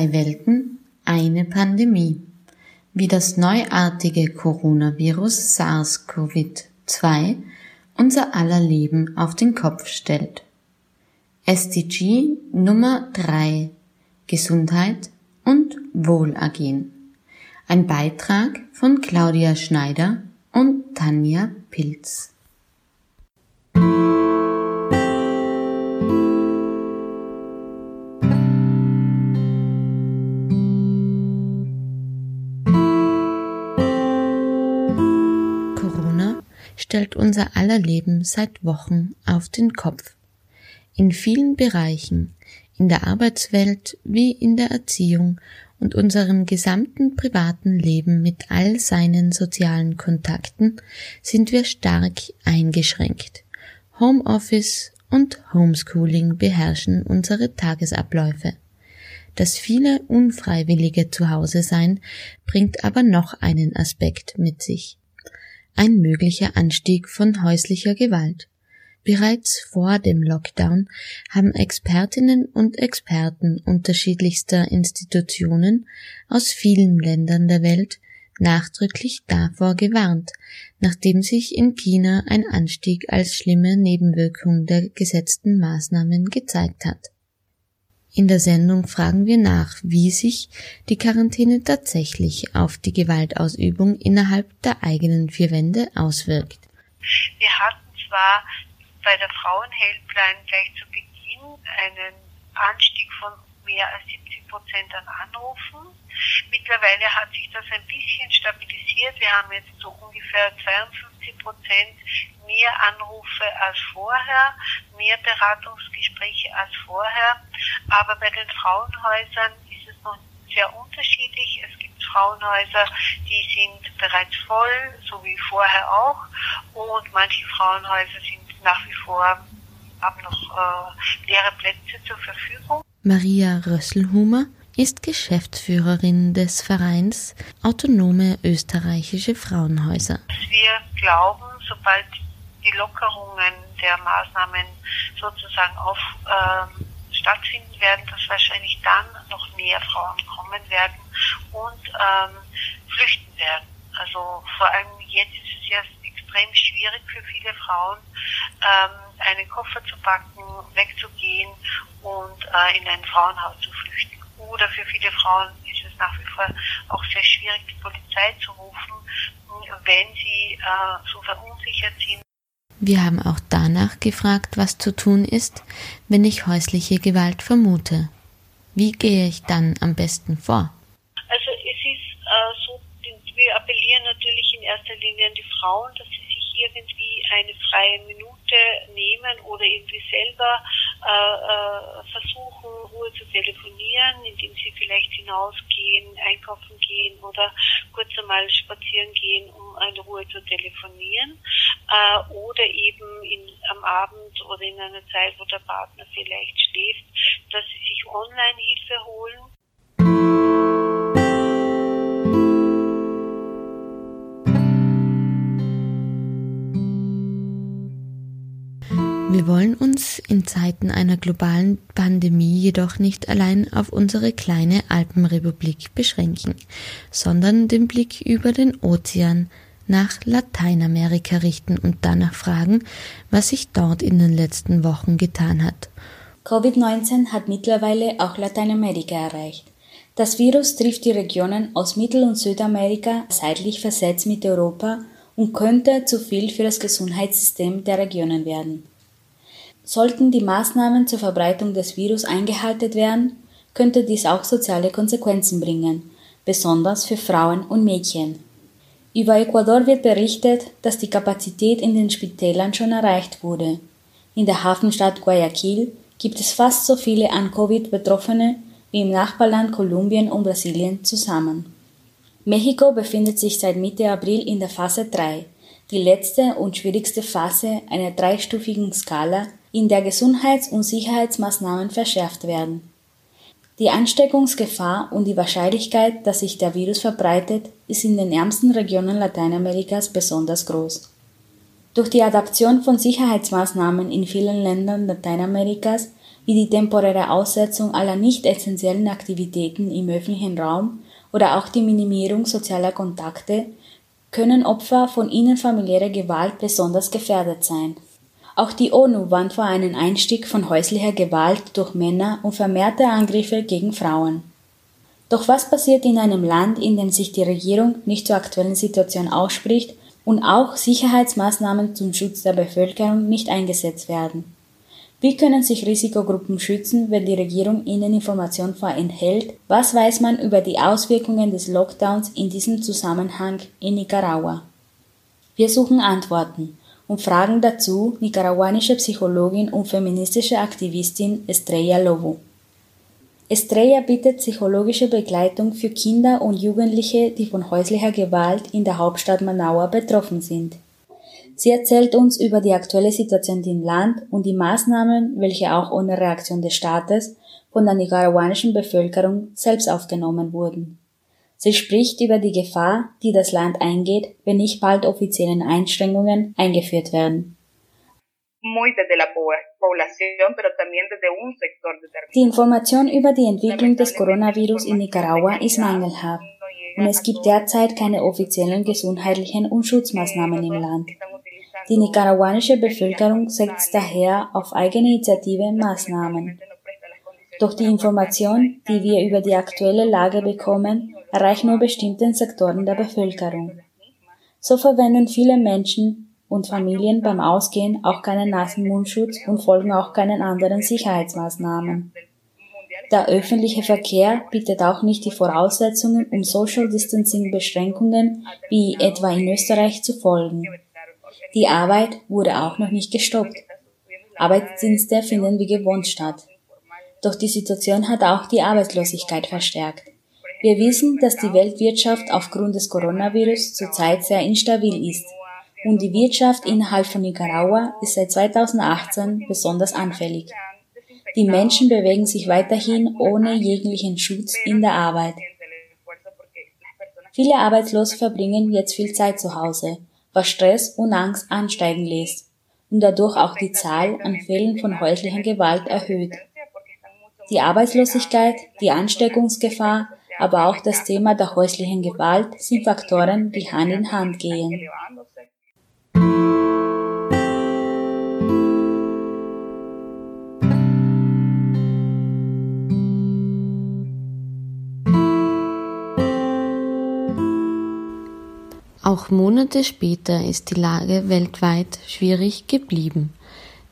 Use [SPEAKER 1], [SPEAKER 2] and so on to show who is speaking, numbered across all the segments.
[SPEAKER 1] Zwei Welten, eine Pandemie. Wie das neuartige Coronavirus SARS-CoV-2 unser aller Leben auf den Kopf stellt. SDG Nummer 3 Gesundheit und Wohlergehen. Ein Beitrag von Claudia Schneider und Tanja Pilz. Stellt unser aller Leben seit Wochen auf den Kopf. In vielen Bereichen, in der Arbeitswelt wie in der Erziehung und unserem gesamten privaten Leben mit all seinen sozialen Kontakten sind wir stark eingeschränkt. Homeoffice und Homeschooling beherrschen unsere Tagesabläufe. Das viele unfreiwillige Zuhause sein bringt aber noch einen Aspekt mit sich. Ein möglicher Anstieg von häuslicher Gewalt. Bereits vor dem Lockdown haben Expertinnen und Experten unterschiedlichster Institutionen aus vielen Ländern der Welt nachdrücklich davor gewarnt, nachdem sich in China ein Anstieg als schlimme Nebenwirkung der gesetzten Maßnahmen gezeigt hat. In der Sendung fragen wir nach, wie sich die Quarantäne tatsächlich auf die Gewaltausübung innerhalb der eigenen vier Wände auswirkt.
[SPEAKER 2] Wir hatten zwar bei der Frauenhelpline gleich zu Beginn einen Anstieg von mehr als 70 Prozent an Anrufen. Mittlerweile hat sich das ein bisschen stabilisiert. Wir haben jetzt so ungefähr 52 Prozent mehr Anrufe als vorher, mehr Beratungsgespräche als vorher. Aber bei den Frauenhäusern ist es noch sehr unterschiedlich. Es gibt Frauenhäuser, die sind bereits voll, so wie vorher auch. Und manche Frauenhäuser sind nach wie vor, haben noch äh, leere Plätze zur Verfügung.
[SPEAKER 1] Maria Rösselhumer ist Geschäftsführerin des Vereins Autonome österreichische Frauenhäuser.
[SPEAKER 2] Wir glauben, sobald die Lockerungen der Maßnahmen sozusagen auf ähm, stattfinden werden, dass wahrscheinlich dann noch mehr Frauen kommen werden und ähm, flüchten werden. Also vor allem jetzt ist es ja extrem schwierig für viele Frauen, ähm, einen Koffer zu packen, wegzugehen und äh, in ein Frauenhaus zu flüchten. Oder für viele Frauen ist es nach wie vor auch sehr schwierig, die Polizei zu rufen, wenn sie äh, so verunsichert sind.
[SPEAKER 1] Wir haben auch danach gefragt, was zu tun ist, wenn ich häusliche Gewalt vermute. Wie gehe ich dann am besten vor?
[SPEAKER 2] Also es ist äh, so, wir appellieren natürlich in erster Linie an die Frauen, dass sie sich irgendwie eine freie Minute nehmen oder irgendwie selber äh, äh, versuchen, Ruhe zu telefonieren, indem sie vielleicht hinausgehen, einkaufen gehen oder kurz einmal spazieren gehen, um eine Ruhe zu telefonieren. Äh, oder eben in, am Abend oder in einer Zeit, wo der Partner vielleicht schläft, dass sie sich Online-Hilfe holen.
[SPEAKER 1] Wir wollen uns in Zeiten einer globalen Pandemie jedoch nicht allein auf unsere kleine Alpenrepublik beschränken, sondern den Blick über den Ozean nach Lateinamerika richten und danach fragen, was sich dort in den letzten Wochen getan hat.
[SPEAKER 3] Covid-19 hat mittlerweile auch Lateinamerika erreicht. Das Virus trifft die Regionen aus Mittel- und Südamerika seitlich versetzt mit Europa und könnte zu viel für das Gesundheitssystem der Regionen werden. Sollten die Maßnahmen zur Verbreitung des Virus eingehalten werden, könnte dies auch soziale Konsequenzen bringen, besonders für Frauen und Mädchen. Über Ecuador wird berichtet, dass die Kapazität in den Spitälern schon erreicht wurde. In der Hafenstadt Guayaquil gibt es fast so viele an Covid Betroffene wie im Nachbarland Kolumbien und Brasilien zusammen. Mexiko befindet sich seit Mitte April in der Phase 3, die letzte und schwierigste Phase einer dreistufigen Skala, in der Gesundheits- und Sicherheitsmaßnahmen verschärft werden. Die Ansteckungsgefahr und die Wahrscheinlichkeit, dass sich der Virus verbreitet, ist in den ärmsten Regionen Lateinamerikas besonders groß. Durch die Adaption von Sicherheitsmaßnahmen in vielen Ländern Lateinamerikas, wie die temporäre Aussetzung aller nicht essentiellen Aktivitäten im öffentlichen Raum oder auch die Minimierung sozialer Kontakte, können Opfer von innerfamiliärer Gewalt besonders gefährdet sein auch die ONU warnt vor einem Einstieg von häuslicher Gewalt durch Männer und vermehrte Angriffe gegen Frauen. Doch was passiert in einem Land, in dem sich die Regierung nicht zur aktuellen Situation ausspricht und auch Sicherheitsmaßnahmen zum Schutz der Bevölkerung nicht eingesetzt werden? Wie können sich Risikogruppen schützen, wenn die Regierung ihnen Informationen vorenthält? Was weiß man über die Auswirkungen des Lockdowns in diesem Zusammenhang in Nicaragua? Wir suchen Antworten und fragen dazu nicaraguanische Psychologin und feministische Aktivistin Estrella Lobo. Estrella bietet psychologische Begleitung für Kinder und Jugendliche, die von häuslicher Gewalt in der Hauptstadt Managua betroffen sind. Sie erzählt uns über die aktuelle Situation im Land und die Maßnahmen, welche auch ohne Reaktion des Staates von der nicaraguanischen Bevölkerung selbst aufgenommen wurden. Sie spricht über die Gefahr, die das Land eingeht, wenn nicht bald offiziellen Einschränkungen eingeführt werden. Die Information über die Entwicklung des Coronavirus in Nicaragua ist mangelhaft und es gibt derzeit keine offiziellen gesundheitlichen und Schutzmaßnahmen im Land. Die nicaraguanische Bevölkerung setzt daher auf eigene Initiative Maßnahmen. Doch die Information, die wir über die aktuelle Lage bekommen, erreicht nur bestimmten Sektoren der Bevölkerung. So verwenden viele Menschen und Familien beim Ausgehen auch keinen nassen Mundschutz und folgen auch keinen anderen Sicherheitsmaßnahmen. Der öffentliche Verkehr bietet auch nicht die Voraussetzungen, um Social Distancing Beschränkungen wie etwa in Österreich zu folgen. Die Arbeit wurde auch noch nicht gestoppt. Arbeitsdienste finden wie gewohnt statt. Doch die Situation hat auch die Arbeitslosigkeit verstärkt. Wir wissen, dass die Weltwirtschaft aufgrund des Coronavirus zurzeit sehr instabil ist und die Wirtschaft innerhalb von Nicaragua ist seit 2018 besonders anfällig. Die Menschen bewegen sich weiterhin ohne jeglichen Schutz in der Arbeit. Viele Arbeitslose verbringen jetzt viel Zeit zu Hause, was Stress und Angst ansteigen lässt und dadurch auch die Zahl an Fällen von häuslicher Gewalt erhöht. Die Arbeitslosigkeit, die Ansteckungsgefahr, aber auch das Thema der häuslichen Gewalt sind Faktoren, die Hand in Hand gehen.
[SPEAKER 1] Auch Monate später ist die Lage weltweit schwierig geblieben.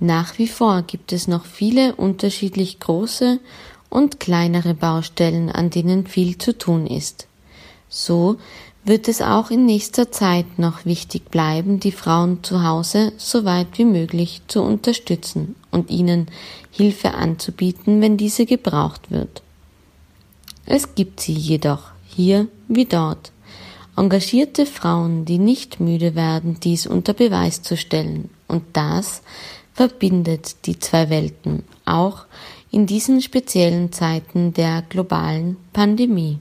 [SPEAKER 1] Nach wie vor gibt es noch viele unterschiedlich große und kleinere Baustellen, an denen viel zu tun ist. So wird es auch in nächster Zeit noch wichtig bleiben, die Frauen zu Hause so weit wie möglich zu unterstützen und ihnen Hilfe anzubieten, wenn diese gebraucht wird. Es gibt sie jedoch, hier wie dort. Engagierte Frauen, die nicht müde werden, dies unter Beweis zu stellen. Und das verbindet die zwei Welten, auch in diesen speziellen Zeiten der globalen Pandemie.